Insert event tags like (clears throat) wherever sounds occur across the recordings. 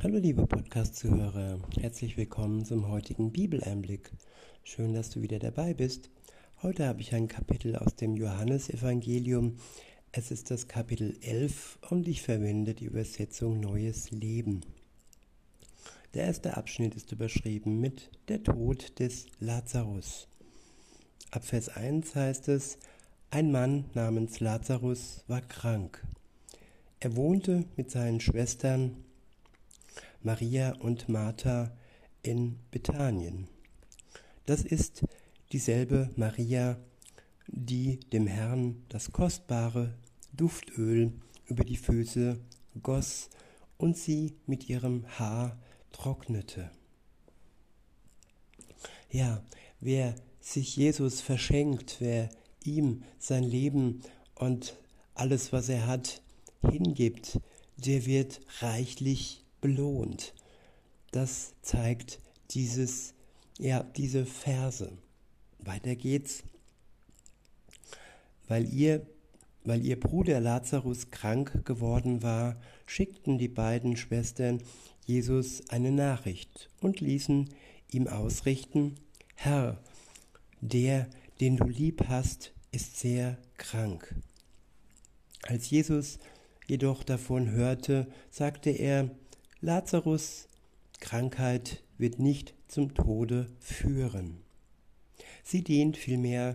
Hallo liebe Podcast-Zuhörer, herzlich willkommen zum heutigen Bibeleinblick. Schön, dass du wieder dabei bist. Heute habe ich ein Kapitel aus dem Johannesevangelium. Es ist das Kapitel 11 und ich verwende die Übersetzung Neues Leben. Der erste Abschnitt ist überschrieben mit Der Tod des Lazarus. Ab Vers 1 heißt es, ein Mann namens Lazarus war krank. Er wohnte mit seinen Schwestern Maria und Martha in Bethanien. Das ist dieselbe Maria, die dem Herrn das kostbare Duftöl über die Füße goss und sie mit ihrem Haar trocknete. Ja, wer sich Jesus verschenkt, wer ihm sein Leben und alles, was er hat, hingibt, der wird reichlich belohnt. Das zeigt dieses, ja, diese Verse. Weiter geht's. Weil ihr, weil ihr Bruder Lazarus krank geworden war, schickten die beiden Schwestern Jesus eine Nachricht und ließen ihm ausrichten, Herr, der, den du lieb hast, ist sehr krank. Als Jesus jedoch davon hörte, sagte er, Lazarus Krankheit wird nicht zum Tode führen. Sie dient vielmehr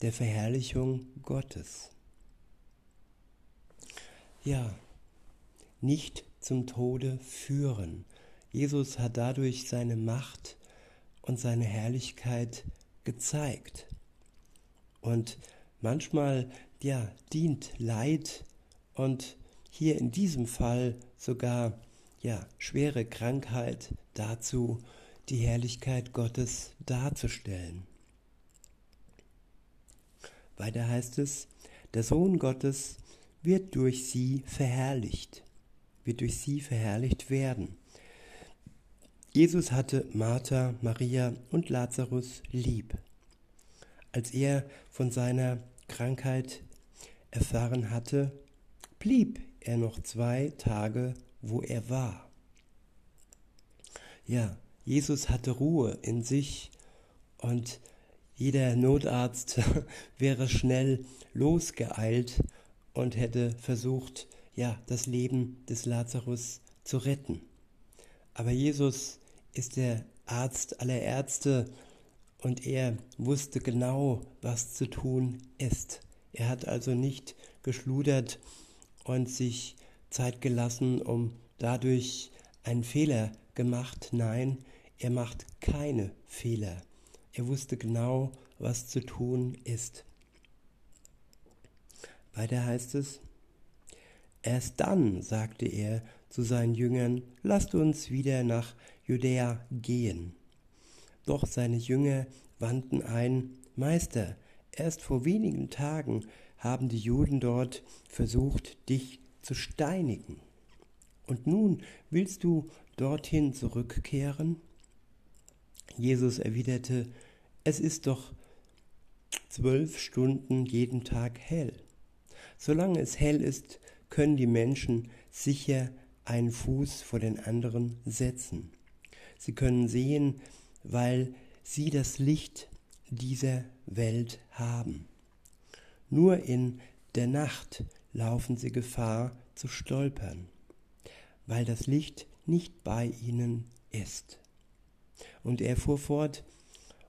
der Verherrlichung Gottes. Ja, nicht zum Tode führen. Jesus hat dadurch seine Macht und seine Herrlichkeit gezeigt. Und manchmal, ja, dient Leid und hier in diesem Fall sogar ja, schwere Krankheit dazu, die Herrlichkeit Gottes darzustellen. Weiter heißt es, der Sohn Gottes wird durch sie verherrlicht, wird durch sie verherrlicht werden. Jesus hatte Martha, Maria und Lazarus lieb. Als er von seiner Krankheit erfahren hatte, blieb er noch zwei Tage wo er war. Ja, Jesus hatte Ruhe in sich und jeder Notarzt (laughs) wäre schnell losgeeilt und hätte versucht, ja, das Leben des Lazarus zu retten. Aber Jesus ist der Arzt aller Ärzte und er wusste genau, was zu tun ist. Er hat also nicht geschludert und sich Zeit gelassen, um dadurch einen Fehler gemacht. Nein, er macht keine Fehler. Er wusste genau, was zu tun ist. Weiter heißt es, erst dann sagte er zu seinen Jüngern, lasst uns wieder nach Judäa gehen. Doch seine Jünger wandten ein, Meister, erst vor wenigen Tagen haben die Juden dort versucht, dich zu steinigen. Und nun willst du dorthin zurückkehren? Jesus erwiderte, es ist doch zwölf Stunden jeden Tag hell. Solange es hell ist, können die Menschen sicher einen Fuß vor den anderen setzen. Sie können sehen, weil sie das Licht dieser Welt haben. Nur in der Nacht laufen sie Gefahr zu stolpern, weil das Licht nicht bei ihnen ist. Und er fuhr fort,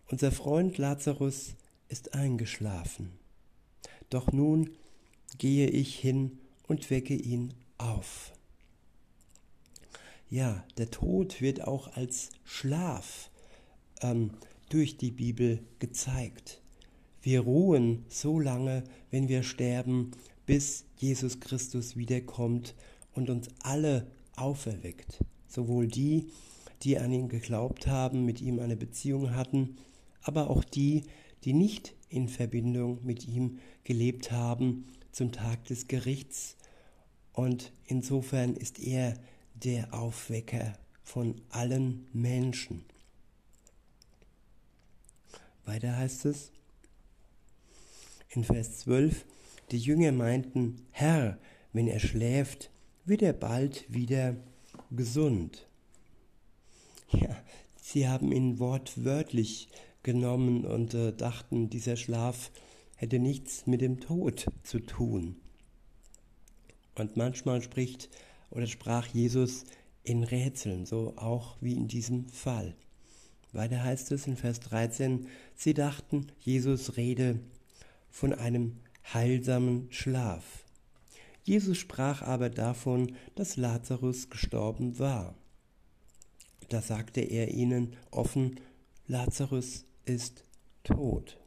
unser Freund Lazarus ist eingeschlafen. Doch nun gehe ich hin und wecke ihn auf. Ja, der Tod wird auch als Schlaf ähm, durch die Bibel gezeigt. Wir ruhen so lange, wenn wir sterben, bis Jesus Christus wiederkommt und uns alle auferweckt. Sowohl die, die an ihn geglaubt haben, mit ihm eine Beziehung hatten, aber auch die, die nicht in Verbindung mit ihm gelebt haben zum Tag des Gerichts. Und insofern ist er der Aufwecker von allen Menschen. Weiter heißt es in Vers 12, die Jünger meinten, Herr, wenn er schläft, wird er bald wieder gesund. Ja, sie haben ihn wortwörtlich genommen und äh, dachten, dieser Schlaf hätte nichts mit dem Tod zu tun. Und manchmal spricht oder sprach Jesus in Rätseln, so auch wie in diesem Fall. Weiter heißt es in Vers 13, sie dachten, Jesus rede von einem heilsamen Schlaf. Jesus sprach aber davon, dass Lazarus gestorben war. Da sagte er ihnen offen, Lazarus ist tot.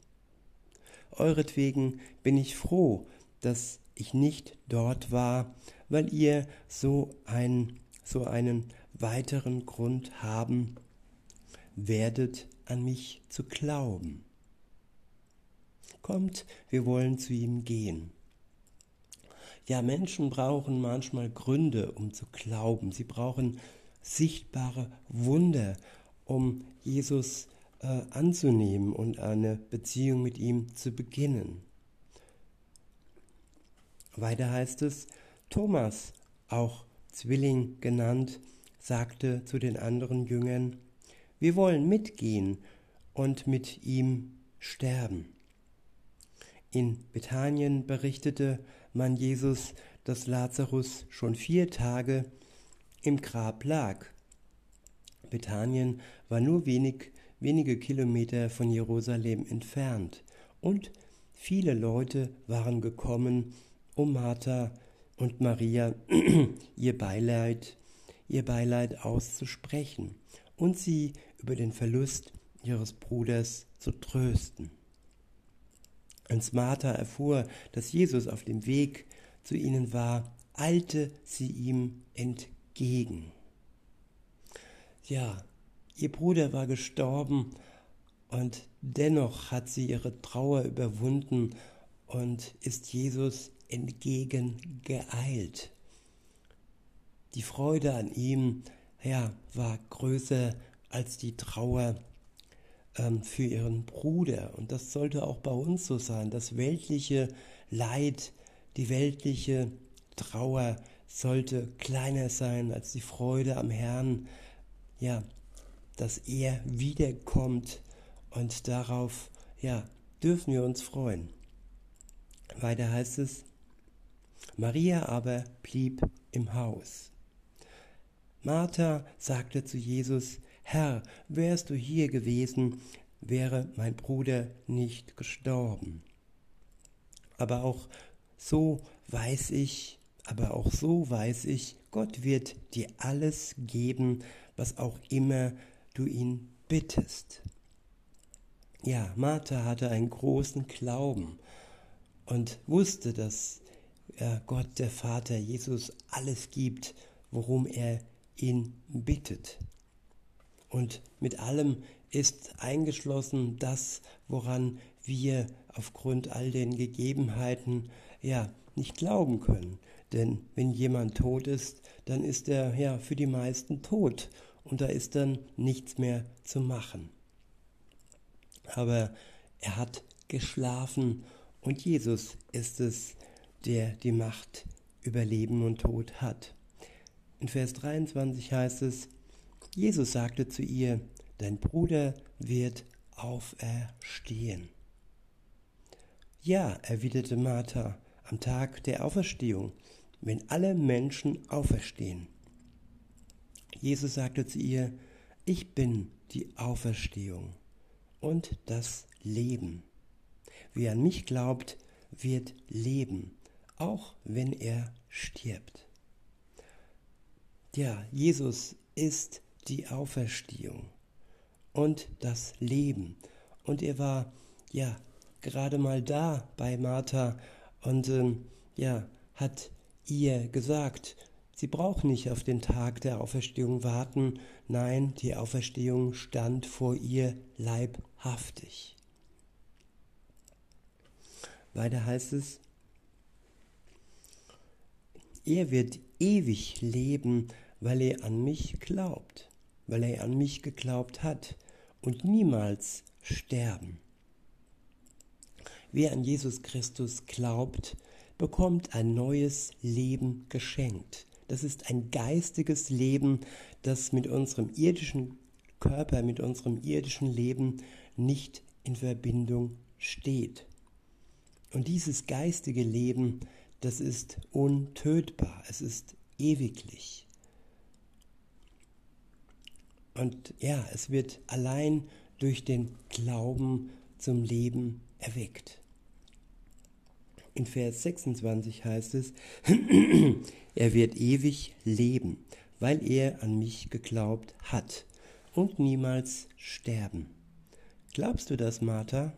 Euretwegen bin ich froh, dass ich nicht dort war, weil ihr so, ein, so einen weiteren Grund haben werdet, an mich zu glauben. Kommt, wir wollen zu ihm gehen. Ja, Menschen brauchen manchmal Gründe, um zu glauben. Sie brauchen sichtbare Wunder, um Jesus äh, anzunehmen und eine Beziehung mit ihm zu beginnen. Weiter heißt es, Thomas, auch Zwilling genannt, sagte zu den anderen Jüngern, wir wollen mitgehen und mit ihm sterben. In Bethanien berichtete man Jesus, dass Lazarus schon vier Tage im Grab lag. Bethanien war nur wenig, wenige Kilometer von Jerusalem entfernt und viele Leute waren gekommen, um Martha und Maria (clears throat) ihr Beileid, ihr Beileid auszusprechen und sie über den Verlust ihres Bruders zu trösten. Als Martha erfuhr, dass Jesus auf dem Weg zu ihnen war, eilte sie ihm entgegen. Ja, ihr Bruder war gestorben und dennoch hat sie ihre Trauer überwunden und ist Jesus entgegengeeilt. Die Freude an ihm, ja, war größer als die Trauer für ihren Bruder. Und das sollte auch bei uns so sein. Das weltliche Leid, die weltliche Trauer sollte kleiner sein als die Freude am Herrn. Ja, dass er wiederkommt und darauf, ja, dürfen wir uns freuen. Weiter heißt es, Maria aber blieb im Haus. Martha sagte zu Jesus, Herr, wärst du hier gewesen, wäre mein Bruder nicht gestorben. Aber auch so weiß ich, aber auch so weiß ich, Gott wird dir alles geben, was auch immer du ihn bittest. Ja, Martha hatte einen großen Glauben und wusste, dass äh, Gott, der Vater, Jesus alles gibt, worum er ihn bittet. Und mit allem ist eingeschlossen das, woran wir aufgrund all den Gegebenheiten ja nicht glauben können. Denn wenn jemand tot ist, dann ist er ja für die meisten tot und da ist dann nichts mehr zu machen. Aber er hat geschlafen und Jesus ist es, der die Macht über Leben und Tod hat. In Vers 23 heißt es, Jesus sagte zu ihr, dein Bruder wird auferstehen. Ja, erwiderte Martha, am Tag der Auferstehung, wenn alle Menschen auferstehen. Jesus sagte zu ihr, ich bin die Auferstehung und das Leben. Wer an mich glaubt, wird leben, auch wenn er stirbt. Ja, Jesus ist die Auferstehung und das Leben. Und er war ja gerade mal da bei Martha und ähm, ja hat ihr gesagt, sie braucht nicht auf den Tag der Auferstehung warten. Nein, die Auferstehung stand vor ihr leibhaftig. Weiter heißt es, er wird ewig leben, weil er an mich glaubt, weil er an mich geglaubt hat und niemals sterben. Wer an Jesus Christus glaubt, bekommt ein neues Leben geschenkt, Das ist ein geistiges Leben, das mit unserem irdischen Körper, mit unserem irdischen Leben nicht in Verbindung steht. Und dieses geistige Leben, das ist untötbar, es ist ewiglich. Und ja, es wird allein durch den Glauben zum Leben erweckt. In Vers 26 heißt es, (clears throat) er wird ewig leben, weil er an mich geglaubt hat und niemals sterben. Glaubst du das, Martha?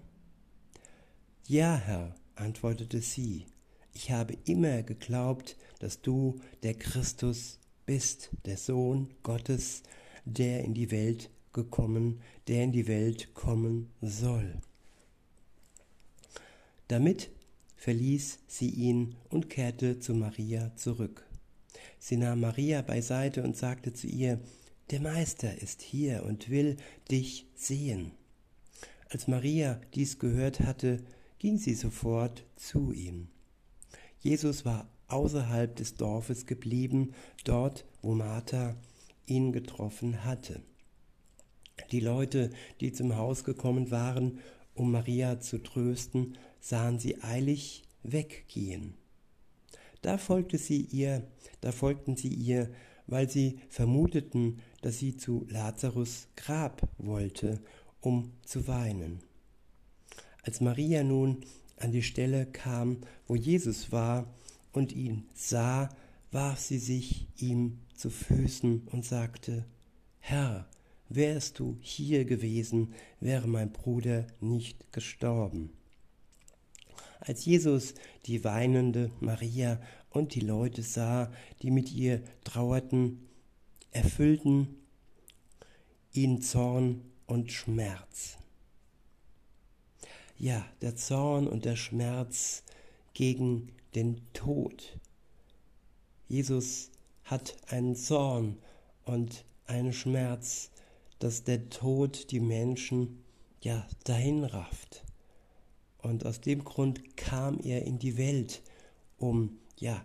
Ja, Herr, antwortete sie, ich habe immer geglaubt, dass du der Christus bist, der Sohn Gottes, der in die Welt gekommen, der in die Welt kommen soll. Damit verließ sie ihn und kehrte zu Maria zurück. Sie nahm Maria beiseite und sagte zu ihr, Der Meister ist hier und will dich sehen. Als Maria dies gehört hatte, ging sie sofort zu ihm. Jesus war außerhalb des Dorfes geblieben, dort, wo Martha ihn getroffen hatte. Die Leute, die zum Haus gekommen waren, um Maria zu trösten, sahen sie eilig weggehen. Da folgte sie ihr, da folgten sie ihr, weil sie vermuteten, dass sie zu Lazarus Grab wollte, um zu weinen. Als Maria nun an die Stelle kam, wo Jesus war und ihn sah, warf sie sich ihm zu Füßen und sagte, Herr, wärst du hier gewesen, wäre mein Bruder nicht gestorben. Als Jesus die weinende Maria und die Leute sah, die mit ihr trauerten, erfüllten ihn Zorn und Schmerz. Ja, der Zorn und der Schmerz gegen den Tod. Jesus hat einen Zorn und einen Schmerz, dass der Tod die Menschen ja dahin rafft. Und aus dem Grund kam er in die Welt, um ja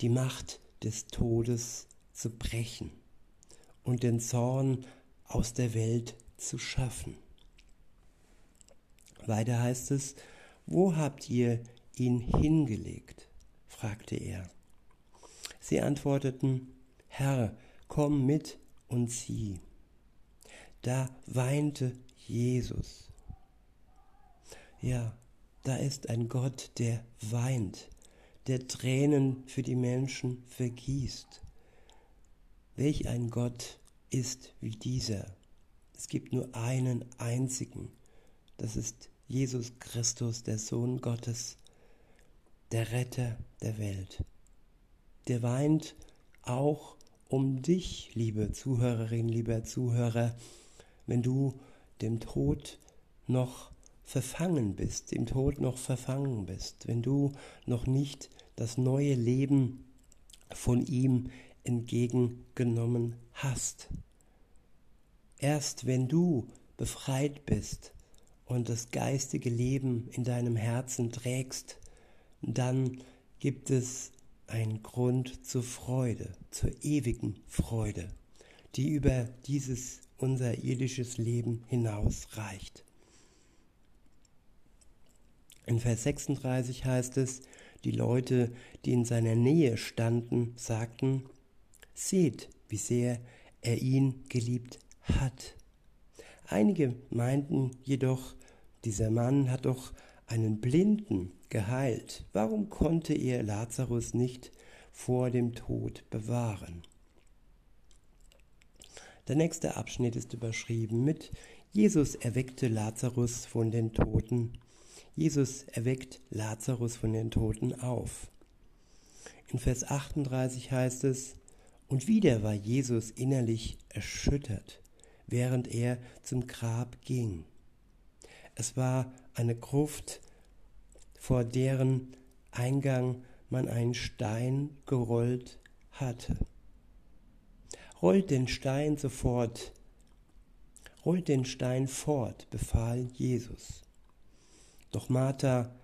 die Macht des Todes zu brechen und den Zorn aus der Welt zu schaffen. Weiter heißt es, wo habt ihr ihn hingelegt? fragte er. Sie antworteten, Herr, komm mit und sieh. Da weinte Jesus. Ja, da ist ein Gott, der weint, der Tränen für die Menschen vergießt. Welch ein Gott ist wie dieser? Es gibt nur einen einzigen. Das ist Jesus Christus, der Sohn Gottes, der Retter der Welt. Der weint auch um dich, liebe Zuhörerin, lieber Zuhörer, wenn du dem Tod noch verfangen bist, im Tod noch verfangen bist, wenn du noch nicht das neue Leben von ihm entgegengenommen hast. Erst wenn du befreit bist und das geistige Leben in deinem Herzen trägst, dann gibt es einen Grund zur Freude, zur ewigen Freude, die über dieses unser irdisches Leben hinaus reicht. In Vers 36 heißt es, die Leute, die in seiner Nähe standen, sagten, seht, wie sehr er ihn geliebt hat. Einige meinten jedoch, dieser Mann hat doch einen Blinden geheilt. Warum konnte er Lazarus nicht vor dem Tod bewahren? Der nächste Abschnitt ist überschrieben mit Jesus erweckte Lazarus von den Toten Jesus erweckt Lazarus von den Toten auf. In Vers 38 heißt es, und wieder war Jesus innerlich erschüttert, während er zum Grab ging. Es war eine Gruft, vor deren Eingang man einen Stein gerollt hatte. Rollt den Stein sofort, rollt den Stein fort, befahl Jesus. Doch Martha,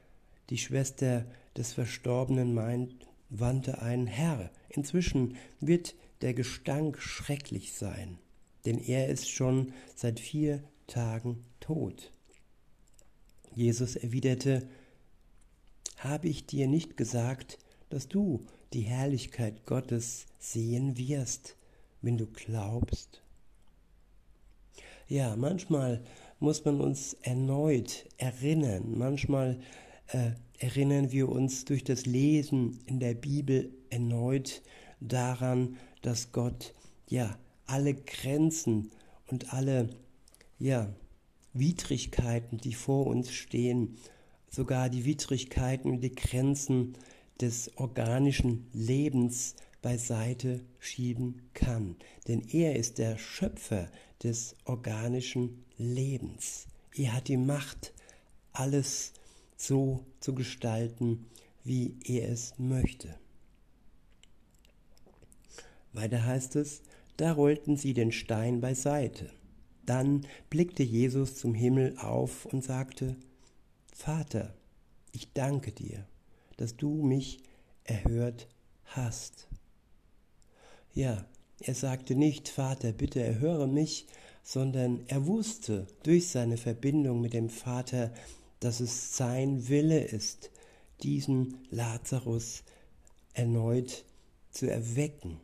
die Schwester des Verstorbenen, meint, wandte ein Herr. Inzwischen wird der Gestank schrecklich sein, denn er ist schon seit vier Tagen tot. Jesus erwiderte, habe ich dir nicht gesagt, dass du die Herrlichkeit Gottes sehen wirst, wenn du glaubst? Ja, manchmal muss man uns erneut erinnern, manchmal äh, erinnern wir uns durch das Lesen in der Bibel erneut daran, dass Gott ja alle Grenzen und alle ja Widrigkeiten, die vor uns stehen, sogar die Widrigkeiten und die Grenzen des organischen Lebens beiseite schieben kann. Denn er ist der Schöpfer des organischen Lebens. Er hat die Macht, alles so zu gestalten, wie er es möchte. Weiter heißt es, da rollten sie den Stein beiseite. Dann blickte Jesus zum Himmel auf und sagte, Vater, ich danke dir, dass du mich erhört hast. Ja, er sagte nicht, Vater, bitte erhöre mich, sondern er wusste durch seine Verbindung mit dem Vater, dass es sein Wille ist, diesen Lazarus erneut zu erwecken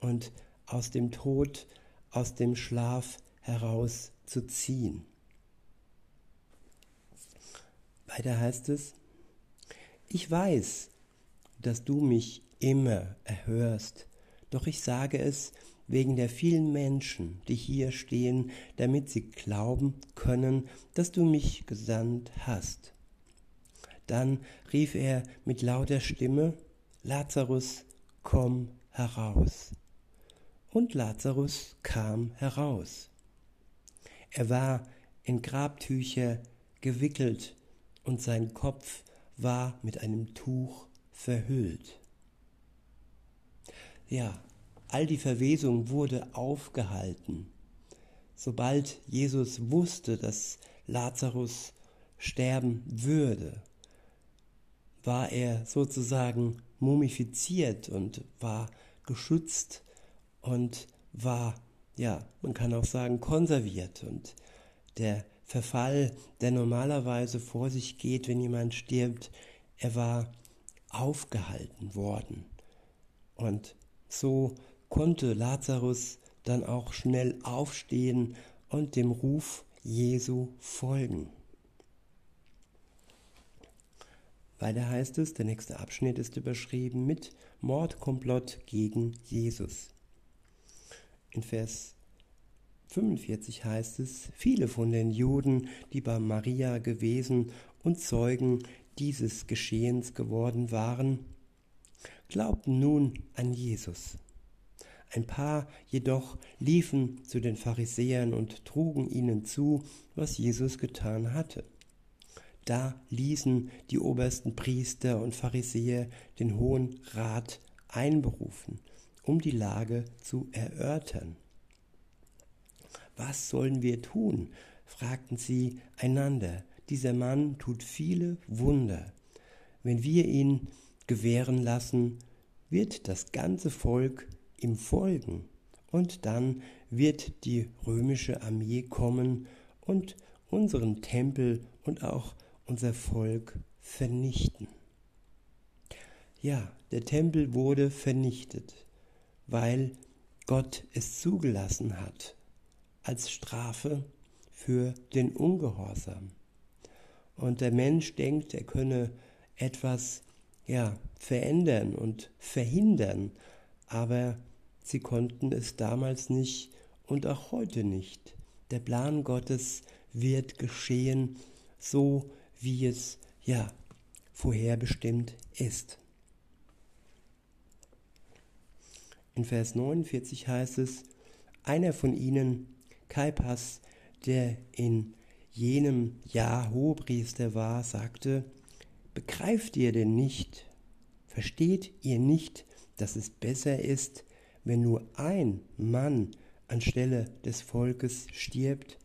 und aus dem Tod, aus dem Schlaf herauszuziehen. Weiter heißt es, ich weiß, dass du mich immer erhörst, doch ich sage es wegen der vielen Menschen, die hier stehen, damit sie glauben können, dass du mich gesandt hast. Dann rief er mit lauter Stimme, Lazarus, komm heraus. Und Lazarus kam heraus. Er war in Grabtücher gewickelt und sein Kopf war mit einem Tuch verhüllt. Ja, all die Verwesung wurde aufgehalten. Sobald Jesus wusste, dass Lazarus sterben würde, war er sozusagen mumifiziert und war geschützt und war, ja, man kann auch sagen, konserviert. Und der Verfall, der normalerweise vor sich geht, wenn jemand stirbt, er war aufgehalten worden. Und so konnte Lazarus dann auch schnell aufstehen und dem Ruf Jesu folgen. Weiter heißt es, der nächste Abschnitt ist überschrieben mit Mordkomplott gegen Jesus. In Vers 45 heißt es, viele von den Juden, die bei Maria gewesen und Zeugen dieses Geschehens geworden waren, glaubten nun an Jesus. Ein paar jedoch liefen zu den Pharisäern und trugen ihnen zu, was Jesus getan hatte. Da ließen die obersten Priester und Pharisäer den Hohen Rat einberufen, um die Lage zu erörtern. Was sollen wir tun? fragten sie einander. Dieser Mann tut viele Wunder. Wenn wir ihn gewähren lassen, wird das ganze Volk ihm folgen. Und dann wird die römische Armee kommen und unseren Tempel und auch unser Volk vernichten. Ja, der Tempel wurde vernichtet, weil Gott es zugelassen hat als Strafe für den Ungehorsam. Und der Mensch denkt, er könne etwas ja, verändern und verhindern, aber sie konnten es damals nicht und auch heute nicht. Der Plan Gottes wird geschehen, so wie es ja vorherbestimmt ist. In Vers 49 heißt es, einer von ihnen, Kaipas, der in jenem Jahr Hohepriester war, sagte, begreift ihr denn nicht, versteht ihr nicht, dass es besser ist, wenn nur ein Mann anstelle des Volkes stirbt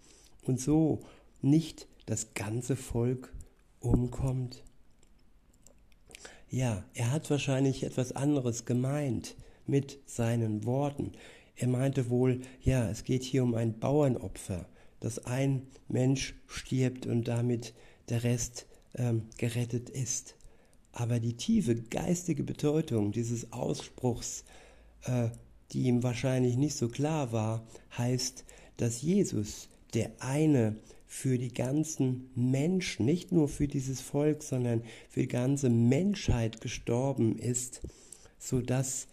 und so nicht das ganze Volk umkommt? ja, er hat wahrscheinlich etwas anderes gemeint mit seinen Worten. Er meinte wohl, ja, es geht hier um ein Bauernopfer, dass ein Mensch stirbt und damit der Rest ähm, gerettet ist. Aber die tiefe geistige Bedeutung dieses Ausspruchs, äh, die ihm wahrscheinlich nicht so klar war, heißt, dass Jesus der eine für die ganzen Menschen, nicht nur für dieses Volk, sondern für die ganze Menschheit gestorben ist, sodass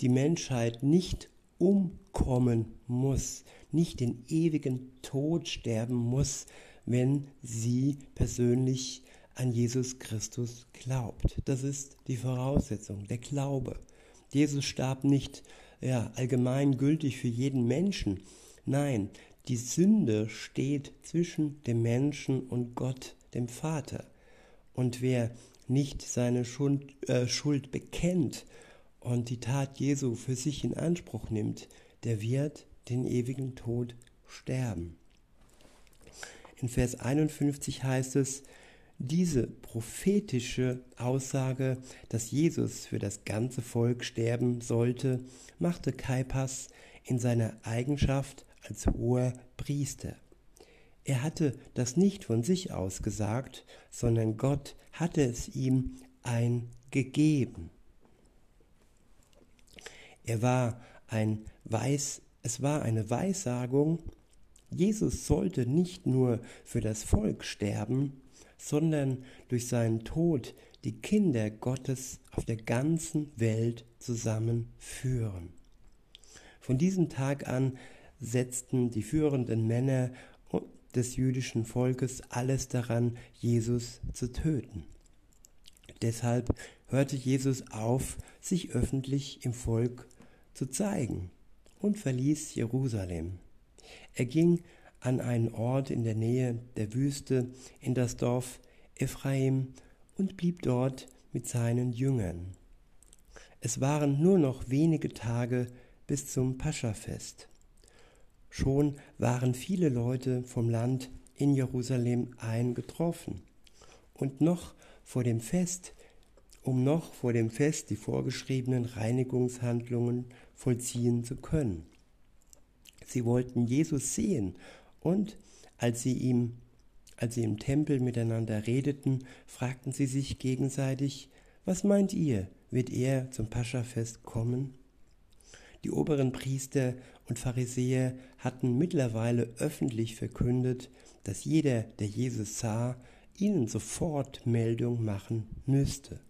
die Menschheit nicht umkommen muss, nicht den ewigen Tod sterben muss, wenn sie persönlich an Jesus Christus glaubt. Das ist die Voraussetzung, der Glaube. Jesus starb nicht ja, allgemeingültig für jeden Menschen. Nein, die Sünde steht zwischen dem Menschen und Gott, dem Vater. Und wer nicht seine Schuld, äh, Schuld bekennt und die Tat Jesu für sich in Anspruch nimmt, der wird den ewigen Tod sterben. In Vers 51 heißt es, diese prophetische Aussage, dass Jesus für das ganze Volk sterben sollte, machte Kaipas in seiner Eigenschaft als hoher Priester. Er hatte das nicht von sich aus gesagt, sondern Gott hatte es ihm eingegeben. Er war ein Weiß, es war eine Weissagung, Jesus sollte nicht nur für das Volk sterben, sondern durch seinen Tod die Kinder Gottes auf der ganzen Welt zusammenführen. Von diesem Tag an setzten die führenden Männer des jüdischen Volkes alles daran, Jesus zu töten. Deshalb hörte Jesus auf, sich öffentlich im Volk zu zeigen und verließ Jerusalem. Er ging an einen Ort in der Nähe der Wüste in das Dorf Ephraim und blieb dort mit seinen Jüngern. Es waren nur noch wenige Tage bis zum Paschafest. Schon waren viele Leute vom Land in Jerusalem eingetroffen. Und noch vor dem Fest, um noch vor dem Fest die vorgeschriebenen Reinigungshandlungen vollziehen zu können. Sie wollten Jesus sehen und als sie ihm als sie im Tempel miteinander redeten, fragten sie sich gegenseitig, was meint ihr, wird er zum Paschafest kommen? Die oberen Priester und Pharisäer hatten mittlerweile öffentlich verkündet, dass jeder, der Jesus sah, ihnen sofort Meldung machen müsste,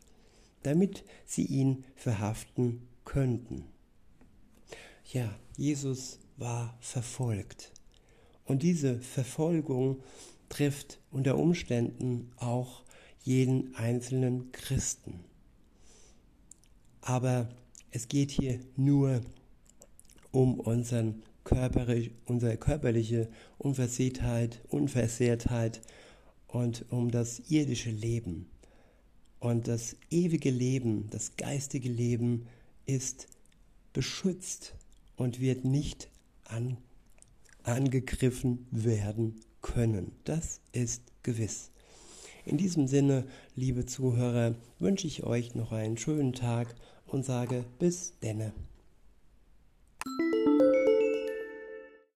damit sie ihn verhaften könnten. Ja, Jesus war verfolgt. Und diese Verfolgung trifft unter Umständen auch jeden einzelnen Christen. Aber es geht hier nur um unseren körperlich, unsere körperliche Unversehrtheit, Unversehrtheit und um das irdische Leben. Und das ewige Leben, das geistige Leben ist beschützt und wird nicht an, angegriffen werden können. Das ist gewiss. In diesem Sinne, liebe Zuhörer, wünsche ich euch noch einen schönen Tag und sage bis denne.